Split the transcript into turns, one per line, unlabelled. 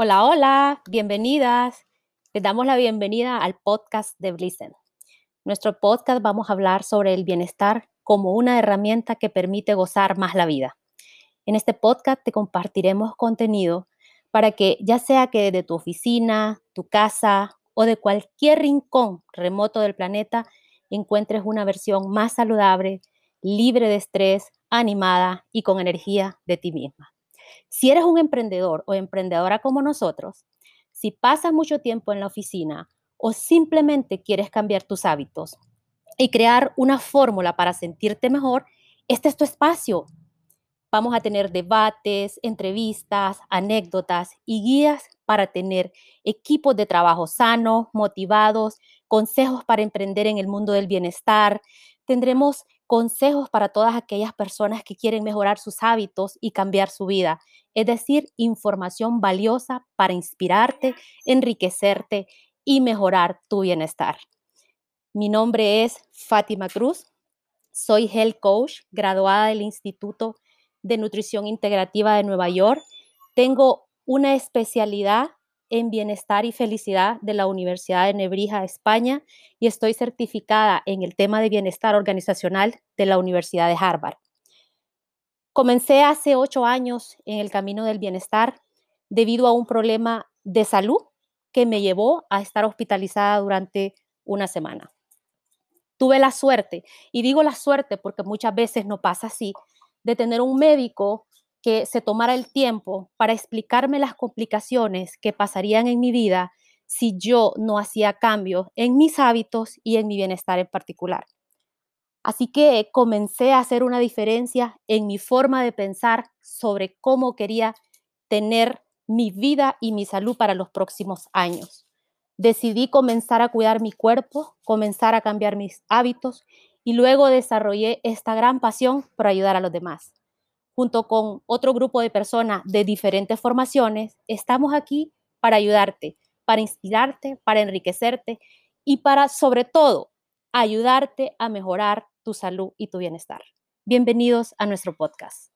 Hola, hola, bienvenidas. Les damos la bienvenida al podcast de Blissen. Nuestro podcast vamos a hablar sobre el bienestar como una herramienta que permite gozar más la vida. En este podcast te compartiremos contenido para que ya sea que desde tu oficina, tu casa o de cualquier rincón remoto del planeta encuentres una versión más saludable, libre de estrés, animada y con energía de ti misma. Si eres un emprendedor o emprendedora como nosotros, si pasas mucho tiempo en la oficina o simplemente quieres cambiar tus hábitos y crear una fórmula para sentirte mejor, este es tu espacio. Vamos a tener debates, entrevistas, anécdotas y guías para tener equipos de trabajo sanos, motivados, consejos para emprender en el mundo del bienestar. Tendremos consejos para todas aquellas personas que quieren mejorar sus hábitos y cambiar su vida. Es decir, información valiosa para inspirarte, enriquecerte y mejorar tu bienestar. Mi nombre es Fátima Cruz. Soy Health Coach, graduada del Instituto de Nutrición Integrativa de Nueva York. Tengo una especialidad en Bienestar y Felicidad de la Universidad de Nebrija, España, y estoy certificada en el tema de bienestar organizacional de la Universidad de Harvard. Comencé hace ocho años en el camino del bienestar debido a un problema de salud que me llevó a estar hospitalizada durante una semana. Tuve la suerte, y digo la suerte porque muchas veces no pasa así, de tener un médico se tomara el tiempo para explicarme las complicaciones que pasarían en mi vida si yo no hacía cambios en mis hábitos y en mi bienestar en particular. Así que comencé a hacer una diferencia en mi forma de pensar sobre cómo quería tener mi vida y mi salud para los próximos años. Decidí comenzar a cuidar mi cuerpo, comenzar a cambiar mis hábitos y luego desarrollé esta gran pasión por ayudar a los demás junto con otro grupo de personas de diferentes formaciones, estamos aquí para ayudarte, para inspirarte, para enriquecerte y para, sobre todo, ayudarte a mejorar tu salud y tu bienestar. Bienvenidos a nuestro podcast.